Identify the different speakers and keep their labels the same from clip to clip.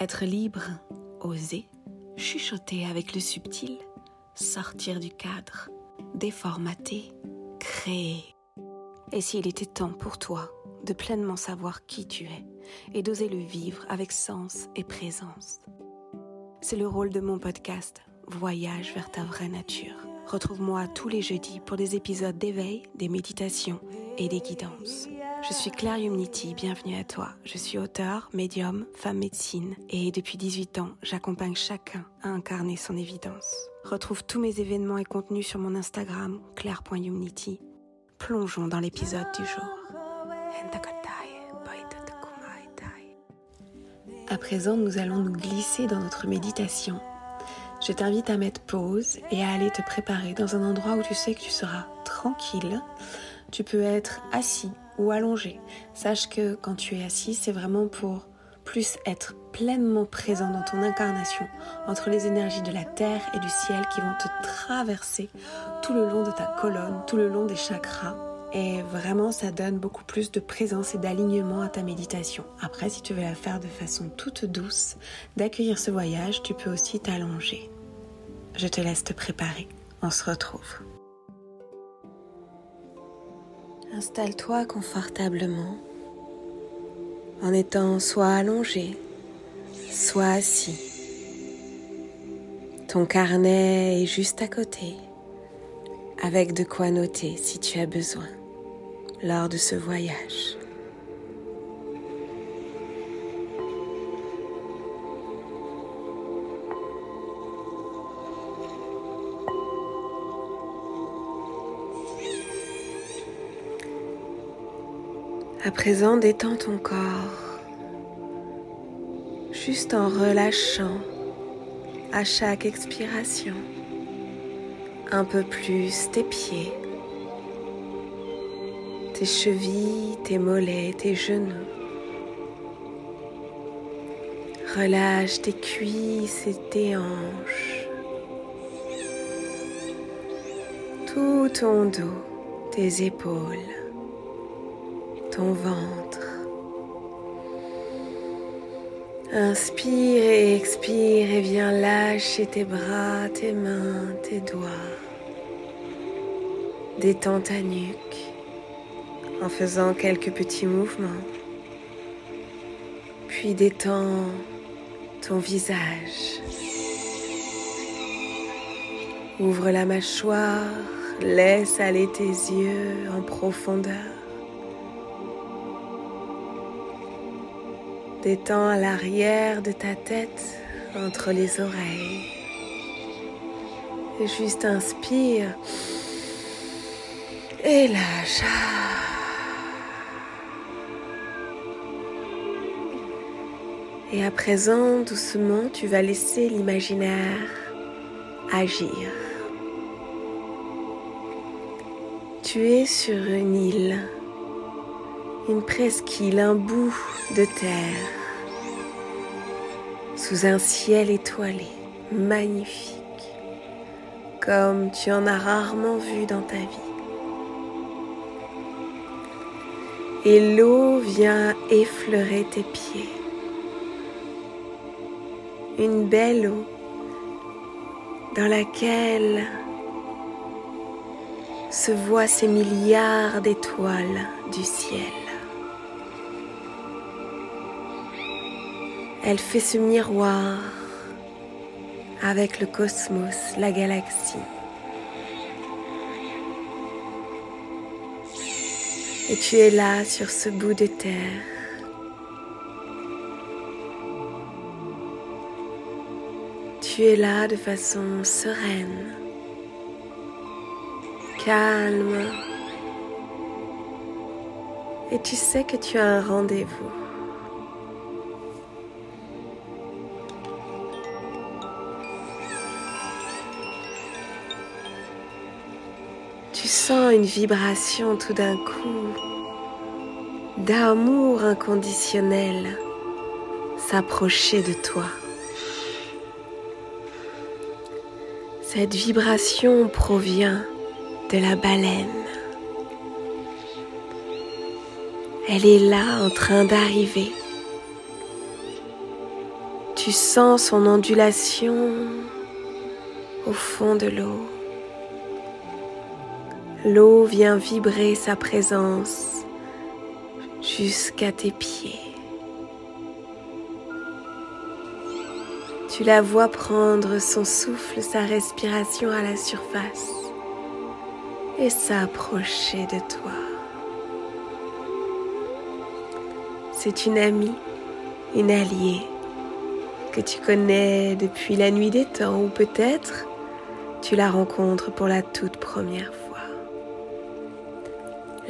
Speaker 1: Être libre, oser, chuchoter avec le subtil, sortir du cadre, déformater, créer. Et s'il était temps pour toi de pleinement savoir qui tu es et d'oser le vivre avec sens et présence C'est le rôle de mon podcast Voyage vers ta vraie nature. Retrouve-moi tous les jeudis pour des épisodes d'éveil, des méditations et des guidances. Je suis Claire Yumniti, bienvenue à toi. Je suis auteur, médium, femme médecine et depuis 18 ans, j'accompagne chacun à incarner son évidence. Retrouve tous mes événements et contenus sur mon Instagram, claire.yumniti. Plongeons dans l'épisode du jour. À présent, nous allons nous glisser dans notre méditation. Je t'invite à mettre pause et à aller te préparer dans un endroit où tu sais que tu seras tranquille. Tu peux être assis ou allongé. Sache que quand tu es assis, c'est vraiment pour plus être pleinement présent dans ton incarnation entre les énergies de la terre et du ciel qui vont te traverser tout le long de ta colonne, tout le long des chakras. Et vraiment, ça donne beaucoup plus de présence et d'alignement à ta méditation. Après, si tu veux la faire de façon toute douce, d'accueillir ce voyage, tu peux aussi t'allonger. Je te laisse te préparer. On se retrouve. Installe-toi confortablement en étant soit allongé, soit assis. Ton carnet est juste à côté, avec de quoi noter si tu as besoin lors de ce voyage. À présent, détends ton corps, juste en relâchant à chaque expiration un peu plus tes pieds, tes chevilles, tes mollets, tes genoux. Relâche tes cuisses et tes hanches, tout ton dos, tes épaules ton ventre. Inspire et expire et viens lâcher tes bras, tes mains, tes doigts. Détends ta nuque en faisant quelques petits mouvements. Puis détends ton visage. Ouvre la mâchoire, laisse aller tes yeux en profondeur. Détends l'arrière de ta tête, entre les oreilles. Et juste inspire. Et lâche. Et à présent, doucement, tu vas laisser l'imaginaire agir. Tu es sur une île une presqu'île, un bout de terre, sous un ciel étoilé, magnifique, comme tu en as rarement vu dans ta vie. Et l'eau vient effleurer tes pieds. Une belle eau dans laquelle se voient ces milliards d'étoiles du ciel. Elle fait ce miroir avec le cosmos, la galaxie. Et tu es là sur ce bout de terre. Tu es là de façon sereine, calme. Et tu sais que tu as un rendez-vous. Une vibration tout d'un coup d'amour inconditionnel s'approcher de toi. Cette vibration provient de la baleine. Elle est là en train d'arriver. Tu sens son ondulation au fond de l'eau. L'eau vient vibrer sa présence jusqu'à tes pieds. Tu la vois prendre son souffle, sa respiration à la surface et s'approcher de toi. C'est une amie, une alliée que tu connais depuis la nuit des temps ou peut-être tu la rencontres pour la toute première fois.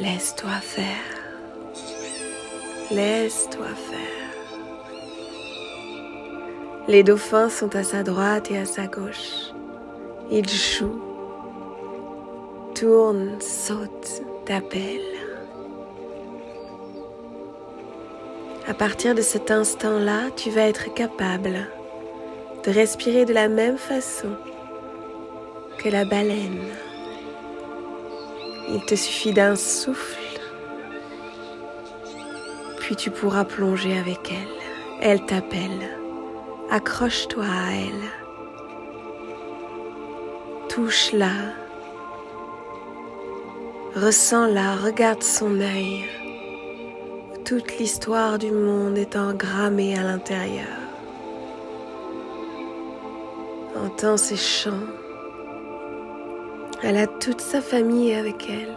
Speaker 1: Laisse-toi faire. Laisse-toi faire. Les dauphins sont à sa droite et à sa gauche. Ils jouent, tournent, sautent, t'appellent. À partir de cet instant-là, tu vas être capable de respirer de la même façon que la baleine. Il te suffit d'un souffle, puis tu pourras plonger avec elle. Elle t'appelle. Accroche-toi à elle. Touche-la. Ressens-la, regarde son œil. Toute l'histoire du monde est engrammée à l'intérieur. Entends ses chants. Elle a toute sa famille avec elle.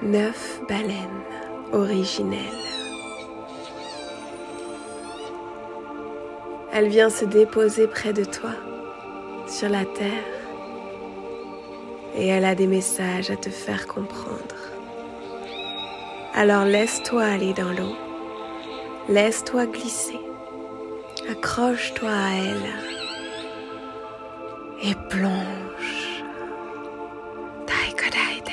Speaker 1: Neuf baleines originelles. Elle vient se déposer près de toi, sur la terre, et elle a des messages à te faire comprendre. Alors laisse-toi aller dans l'eau, laisse-toi glisser, accroche-toi à elle et plonge. Taikodaite,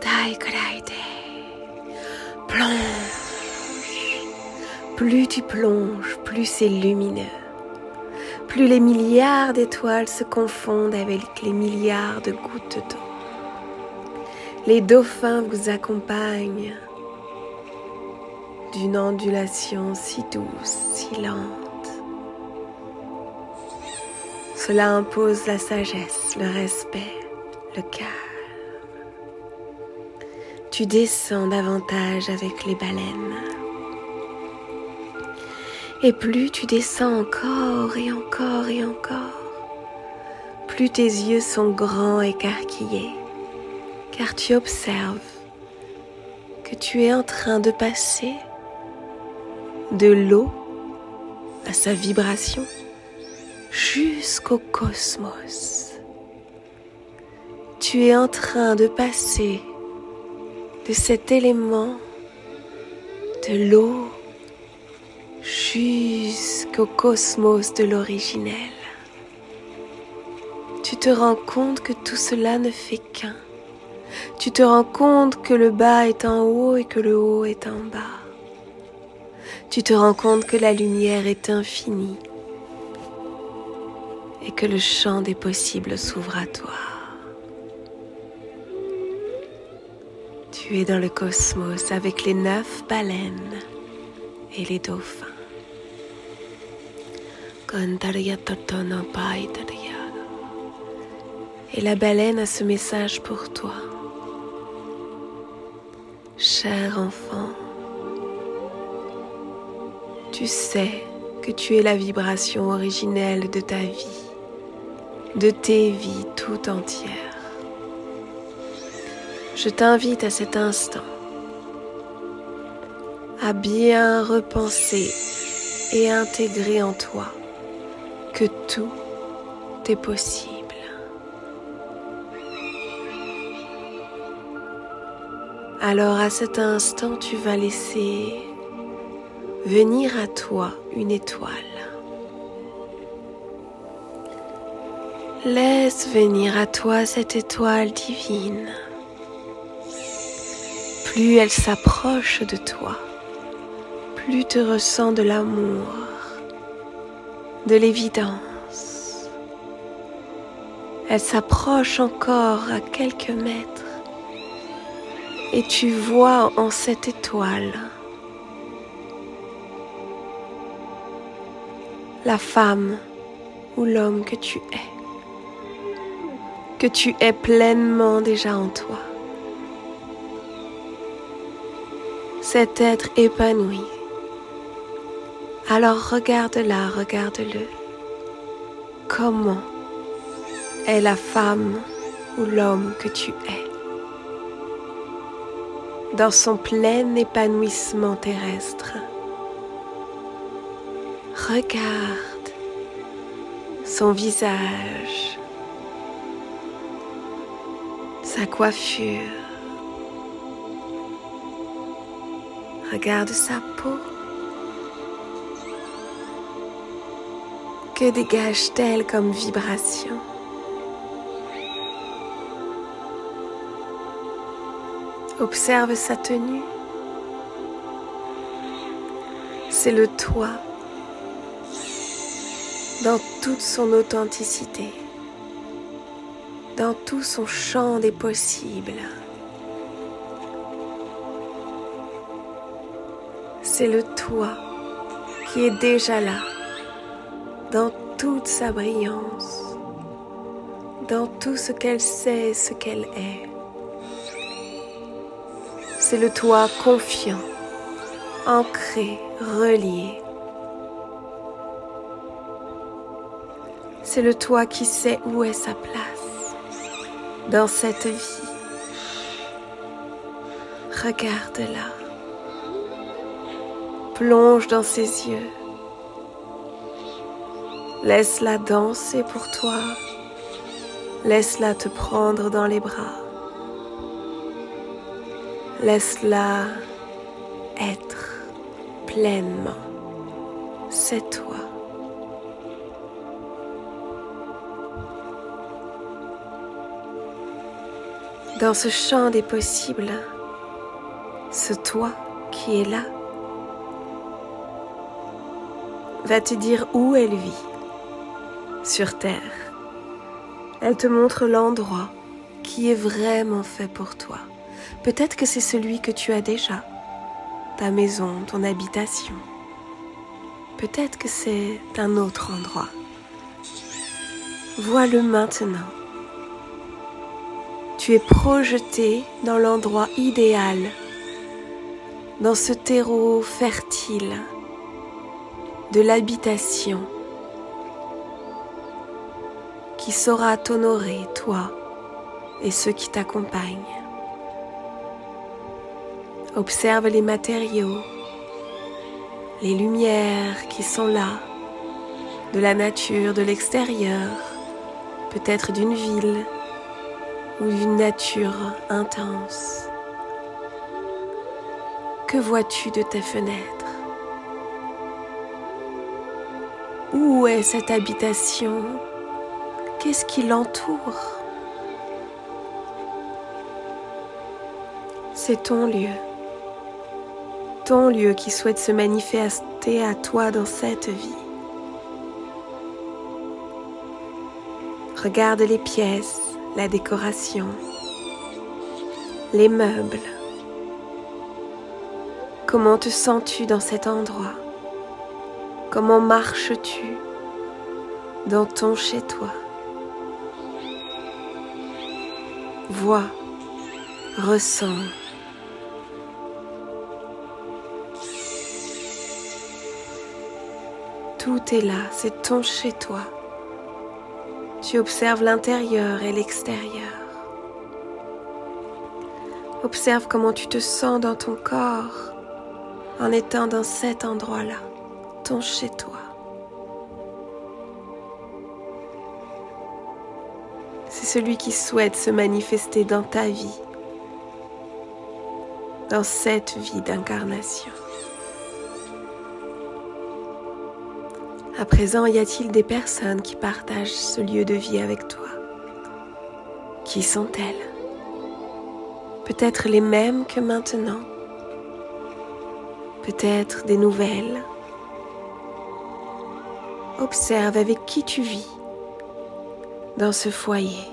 Speaker 1: taikodaite, plonge. Plus tu plonges, plus c'est lumineux. Plus les milliards d'étoiles se confondent avec les milliards de gouttes d'eau. Les dauphins vous accompagnent d'une ondulation si douce, si lente cela impose la sagesse, le respect, le calme. Tu descends davantage avec les baleines. Et plus tu descends encore et encore et encore, plus tes yeux sont grands et écarquillés, car tu observes que tu es en train de passer de l'eau à sa vibration jusqu'au cosmos. Tu es en train de passer de cet élément de l'eau jusqu'au cosmos de l'originel. Tu te rends compte que tout cela ne fait qu'un. Tu te rends compte que le bas est en haut et que le haut est en bas. Tu te rends compte que la lumière est infinie et que le champ des possibles s'ouvre à toi. Tu es dans le cosmos avec les neuf baleines et les dauphins. Et la baleine a ce message pour toi. Cher enfant, tu sais que tu es la vibration originelle de ta vie de tes vies tout entières. Je t'invite à cet instant à bien repenser et intégrer en toi que tout est possible. Alors à cet instant, tu vas laisser venir à toi une étoile. Laisse venir à toi cette étoile divine. Plus elle s'approche de toi, plus te ressens de l'amour, de l'évidence. Elle s'approche encore à quelques mètres et tu vois en cette étoile la femme ou l'homme que tu es que tu es pleinement déjà en toi. Cet être épanoui. Alors regarde-la, regarde-le. Comment est la femme ou l'homme que tu es? Dans son plein épanouissement terrestre. Regarde son visage, sa coiffure. Regarde sa peau. Que dégage-t-elle comme vibration? Observe sa tenue. C'est le toi dans toute son authenticité, dans tout son champ des possibles. C'est le toi qui est déjà là, dans toute sa brillance, dans tout ce qu'elle sait, ce qu'elle est. C'est le toi confiant, ancré, relié. C'est le toi qui sait où est sa place dans cette vie. Regarde-la. Plonge dans ses yeux. Laisse-la danser pour toi. Laisse-la te prendre dans les bras. Laisse-la être pleinement. C'est toi. Dans ce champ des possibles, ce toi qui est là va te dire où elle vit? Sur Terre. Elle te montre l'endroit qui est vraiment fait pour toi. Peut-être que c'est celui que tu as déjà, ta maison, ton habitation. Peut-être que c'est un autre endroit. Vois-le maintenant. Tu es projeté dans l'endroit idéal, dans ce terreau fertile de l'habitation qui saura t'honorer, toi et ceux qui t'accompagnent. Observe les matériaux, les lumières qui sont là, de la nature, de l'extérieur, peut-être d'une ville ou d'une nature intense. Que vois-tu de tes fenêtres Où est cette habitation? Qu'est-ce qui l'entoure? C'est ton lieu. Ton lieu qui souhaite se manifester à toi dans cette vie. Regarde les pièces, la décoration, les meubles. Comment te sens-tu dans cet endroit? Comment marches-tu dans ton chez-toi? Vois, ressens. Tout est là, c'est ton chez toi. Tu observes l'intérieur et l'extérieur. Observe comment tu te sens dans ton corps en étant dans cet endroit-là, ton chez toi. C'est celui qui souhaite se manifester dans ta vie, dans cette vie d'incarnation. À présent, y a-t-il des personnes qui partagent ce lieu de vie avec toi? Qui sont-elles Peut-être les mêmes que maintenant? Peut-être des nouvelles? Observe avec qui tu vis dans ce foyer.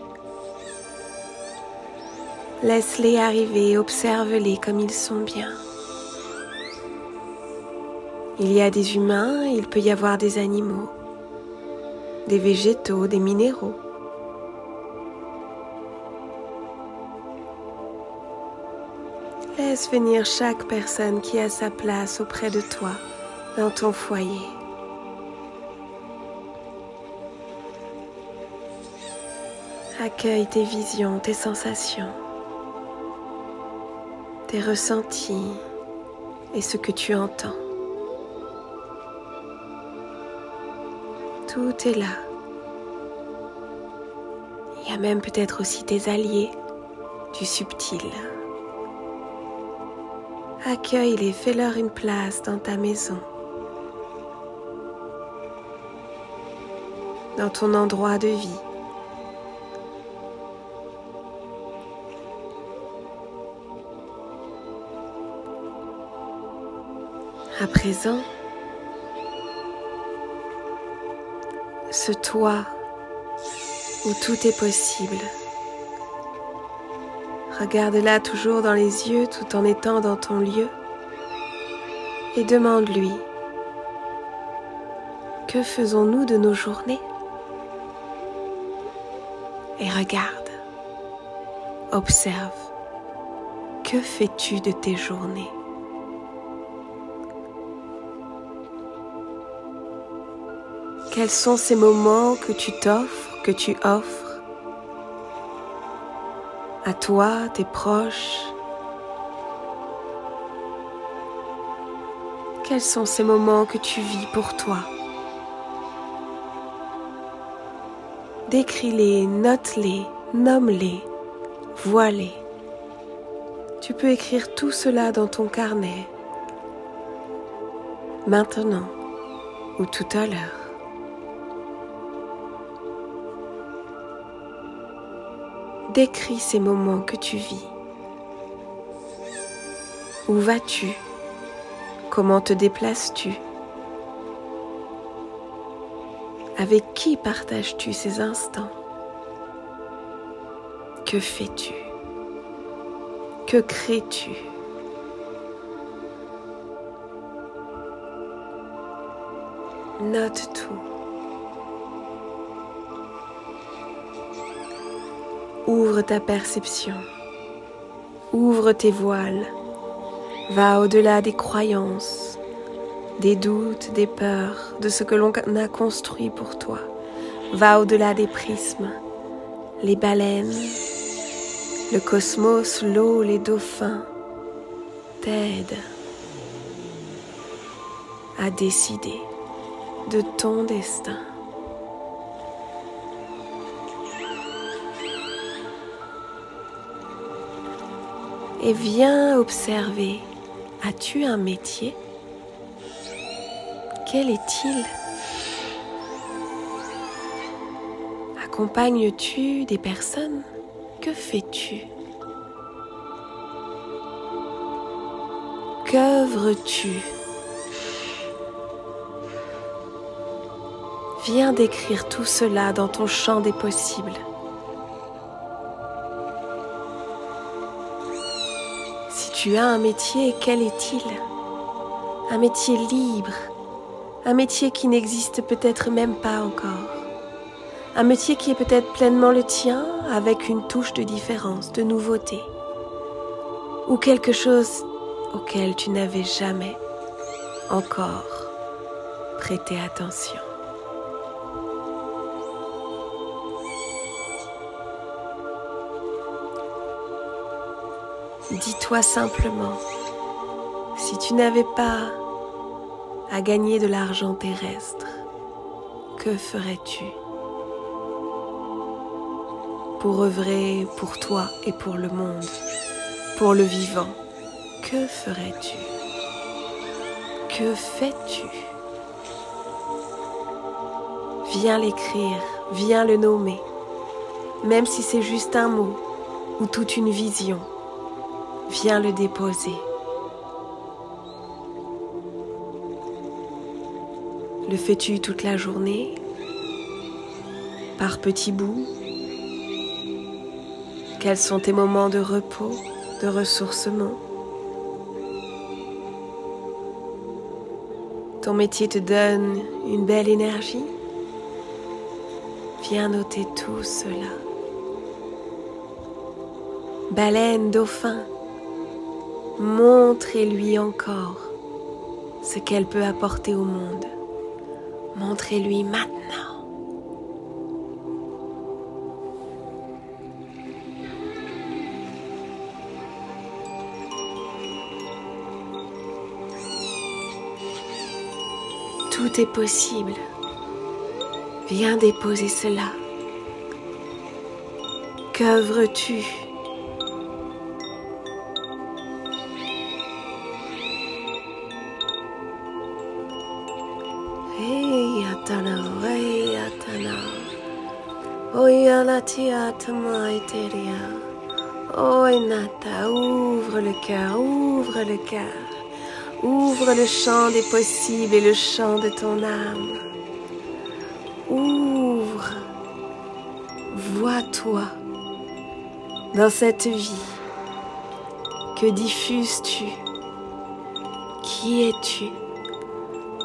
Speaker 1: Laisse-les arriver, observe-les comme ils sont bien. Il y a des humains, il peut y avoir des animaux. des végétaux, des minéraux. Laisse venir chaque personne qui a sa place auprès de toi dans ton foyer. Accueille tes visions, tes sensations, tes ressentis et ce que tu entends. Tout est là. Il y a même peut-être aussi tes alliés du subtil. Accueille-les, fais-leur une place dans ta maison, dans ton endroit de vie. À présent, ce toi où tout est possible. Regarde-la toujours dans les yeux tout en étant dans ton lieu et demande-lui, que faisons-nous de nos journées? Et regarde, observe, que fais-tu de tes journées? Quels sont ces moments que tu t'offres, que tu offres à toi, tes proches? Quels sont ces moments que tu vis pour toi? Décris-les, note-les, nomme-les, vois-les. Tu peux écrire tout cela dans ton carnet, maintenant ou tout à l'heure. Décris ces moments que tu vis. Où vas-tu? Comment te déplaces-tu? Avec qui partages-tu ces instants? Que fais-tu? Que crées-tu? Note tout. Ouvre ta perception. Ouvre tes voiles. Va au-delà des croyances, des doutes, des peurs, de ce que l'on a construit pour toi. Va au-delà des prismes, les baleines, le cosmos, l'eau, les dauphins t'aident à décider de ton destin. Et viens observer. As-tu un métier? Quel est-il? Accompagnes-tu des personnes? Que fais-tu? Qu'œuvres-tu? Viens décrire tout cela dans ton champ des possibles. Tu as un métier, quel est-il? Un métier libre, un métier qui n'existe peut-être même pas encore, un métier qui est peut-être pleinement le tien avec une touche de différence, de nouveauté, ou quelque chose auquel tu n'avais jamais encore prêté attention. Dis-toi simplement, si tu n'avais pas à gagner de l'argent terrestre, que ferais-tu pour œuvrer pour toi et pour le monde, pour le vivant? Que ferais-tu? Que fais-tu? Viens l'écrire, viens le nommer, même si c'est juste un mot ou toute une vision viens le déposer. Le fais-tu toute la journée? Par petits bouts? Quels sont tes moments de repos, de ressourcement? Ton métier te donne une belle énergie? Viens noter tout cela. Baleine, dauphin, montrez-lui encore ce qu'elle peut apporter au monde. Montrez-lui maintenant. Tout est possible. Viens déposer cela. Qu'œuvres-tu? Atana, hey atana. Oya la maiteria. Oi nata, ouvre le cœur, ouvre le cœur. Ouvre le champ des possibles et le champ de ton âme. Ouvre. Vois-toi dans cette vie. Que diffuses-tu? Qui es-tu?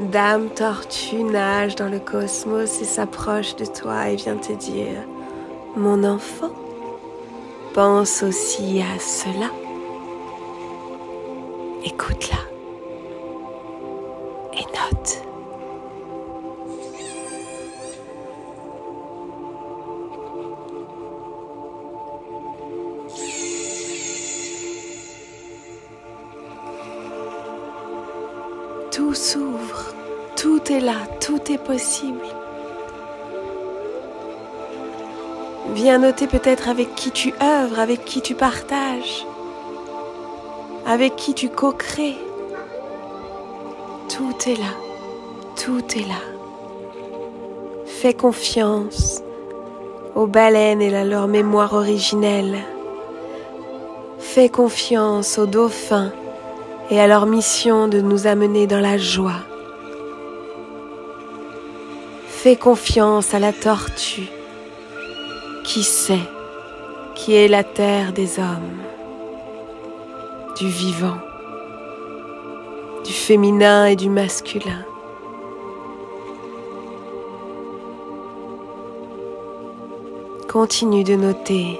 Speaker 1: Dame tortue nage dans le cosmos et s'approche de toi et vient te dire, mon enfant, Pense aussi à cela. Écoute-la tout est possible. Viens noter peut-être avec qui tu œuvres, avec qui tu partages, avec qui tu co-crées. Tout est là, tout est là. Fais confiance aux baleines et à leur mémoire originelle. Fais confiance aux dauphins et à leur mission de nous amener dans la joie. Fais confiance à la tortue qui sait qui est la terre des hommes, du vivant, du féminin et du masculin. Continue de noter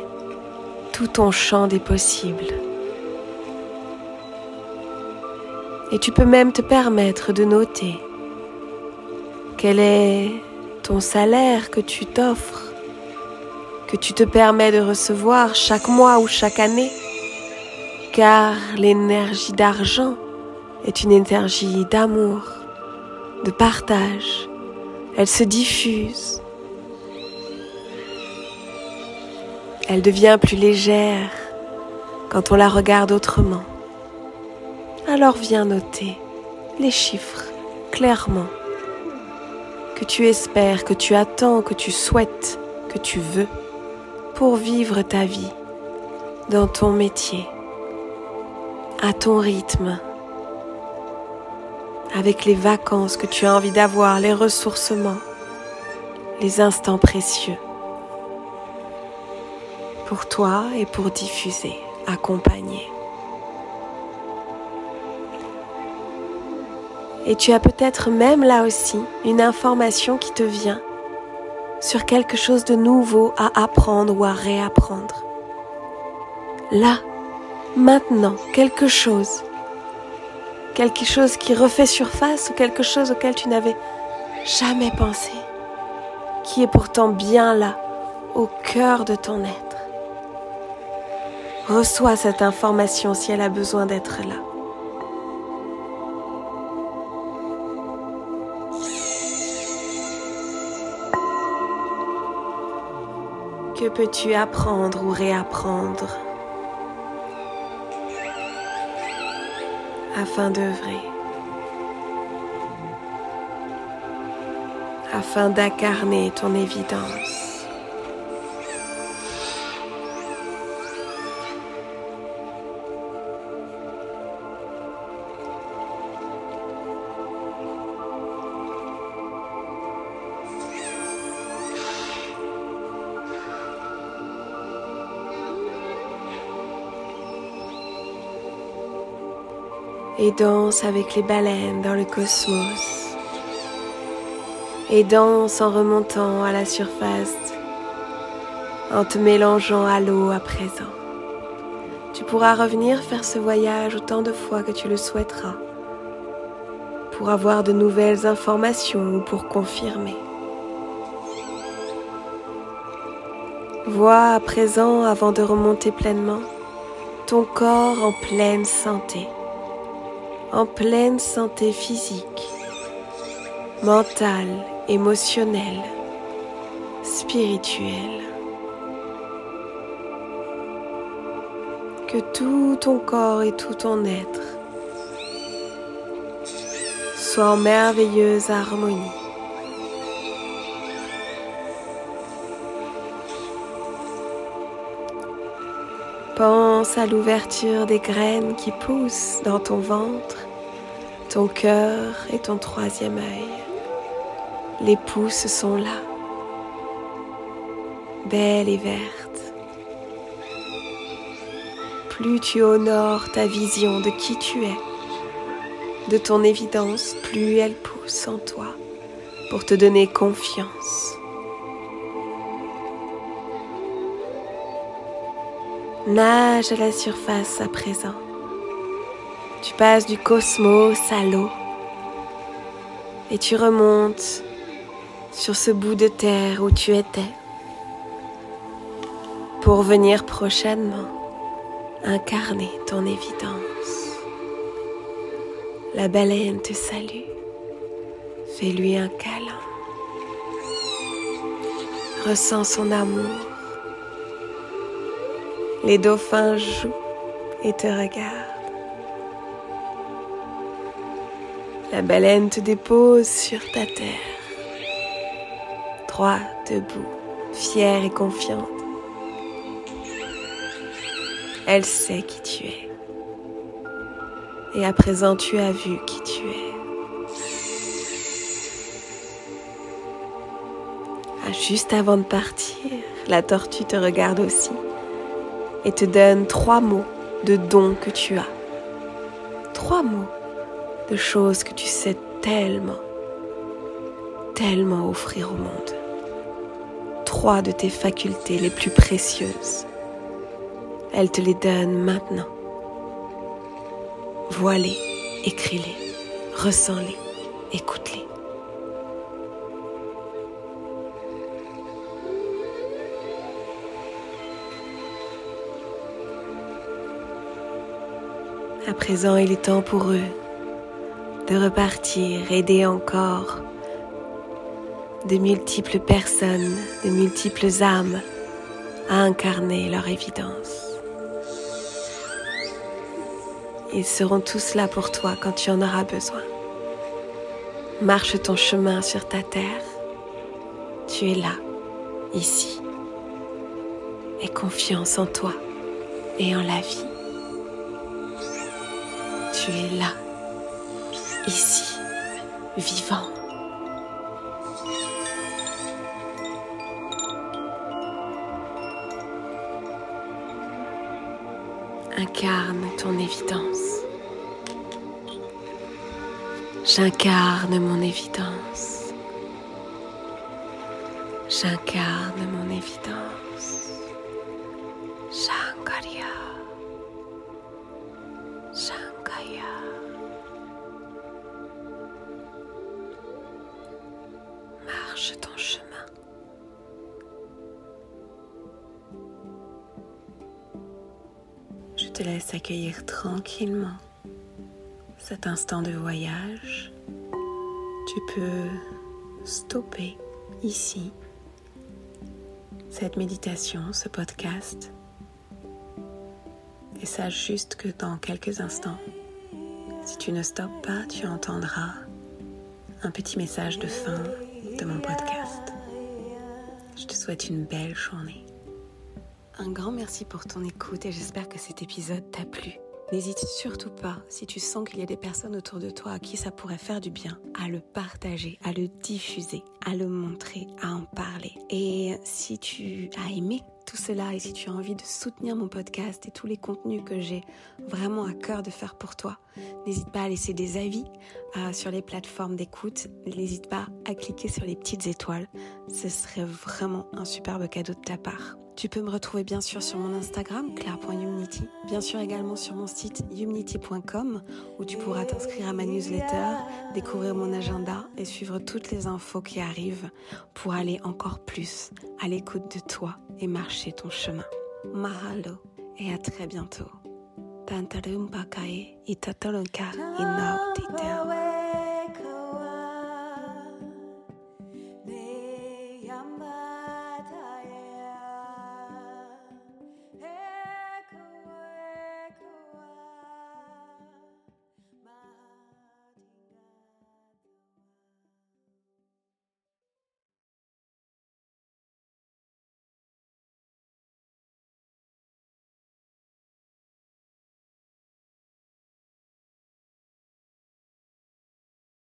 Speaker 1: tout ton champ des possibles. Et tu peux même te permettre de noter quel est salaire que tu t'offres que tu te permets de recevoir chaque mois ou chaque année, car l'énergie d'argent est une énergie d'amour, de partage. Elle se diffuse. Elle devient plus légère quand on la regarde autrement. Alors viens noter les chiffres clairement que tu espères, que tu attends, que tu souhaites, que tu veux pour vivre ta vie dans ton métier, à ton rythme, avec les vacances que tu as envie d'avoir, les ressourcements, les instants précieux pour toi et pour diffuser, accompagner. Et tu as peut-être même là aussi une information qui te vient sur quelque chose de nouveau à apprendre ou à réapprendre. Là, maintenant, quelque chose. Quelque chose qui refait surface ou quelque chose auquel tu n'avais jamais pensé, qui est pourtant bien là, au cœur de ton être. Reçois cette information si elle a besoin d'être là. peux-tu apprendre ou réapprendre afin d'œuvrer, afin d'incarner ton évidence? Et danse avec les baleines dans le cosmos et danse en remontant à la surface en te mélangeant à l'eau à présent. Tu pourras revenir faire ce voyage autant de fois que tu le souhaiteras pour avoir de nouvelles informations ou pour confirmer. Vois à présent, avant de remonter pleinement, ton corps en pleine santé en pleine santé physique, mentale, émotionnelle, spirituelle. Que tout ton corps et tout ton être soient en merveilleuse harmonie. Pense à l'ouverture des graines qui poussent dans ton ventre, ton cœur et ton troisième œil. Les pousses sont là, belles et vertes. Plus tu honores ta vision de qui tu es, de ton évidence, plus elle pousse en toi pour te donner confiance. Nage à la surface à présent. Tu passes du cosmos à l'eau et tu remontes sur ce bout de terre où tu étais pour venir prochainement incarner ton évidence. La baleine te salue. Fais-lui un câlin. Ressens son amour les dauphins jouent et te regardent. La baleine te dépose sur ta terre, droit, debout, fière et confiante. Elle sait qui tu es. Et à présent, tu as vu qui tu es. Ah, juste avant de partir, la tortue te regarde aussi et te donne trois mots de dons que tu as. Trois mots de choses que tu sais tellement, tellement offrir au monde. Trois de tes facultés les plus précieuses. Elle te les donne maintenant. Vois-les, écris-les, ressens-les, écoute-les. À présent, il est temps pour eux de repartir, aider encore de multiples personnes, de multiples âmes à incarner leur évidence. Ils seront tous là pour toi quand tu en auras besoin. Marche ton chemin sur ta terre. Tu es là, ici. Aie confiance en toi et en la vie tu es là, ici, vivant. Incarne ton évidence. J'incarne mon évidence. J'incarne mon évidence. Ton chemin. Je te laisse accueillir tranquillement cet instant de voyage. Tu peux stopper ici cette méditation, ce podcast et sache juste que dans quelques instants, si tu ne stoppes pas, tu entendras un petit message de fin mon podcast. Je te souhaite une belle journée. Un grand merci pour ton écoute et j'espère que cet épisode t'a plu. N'hésite surtout pas, si tu sens qu'il y a des personnes autour de toi à qui ça pourrait faire du bien, à le partager, à le diffuser, à le montrer, à en parler. Et si tu as aimé tout cela et si tu as envie de soutenir mon podcast et tous les contenus que j'ai vraiment à cœur de faire pour toi, n'hésite pas à laisser des avis euh, sur les plateformes d'écoute. N'hésite pas à cliquer sur les petites étoiles. Ce serait vraiment un superbe cadeau de ta part. Tu peux me retrouver bien sûr sur mon Instagram, claire.humnity, bien sûr également sur mon site humnity.com où tu pourras t'inscrire à ma newsletter, découvrir mon agenda et suivre toutes les infos qui arrivent pour aller encore plus à l'écoute de toi et marcher ton chemin. Mahalo et à très bientôt.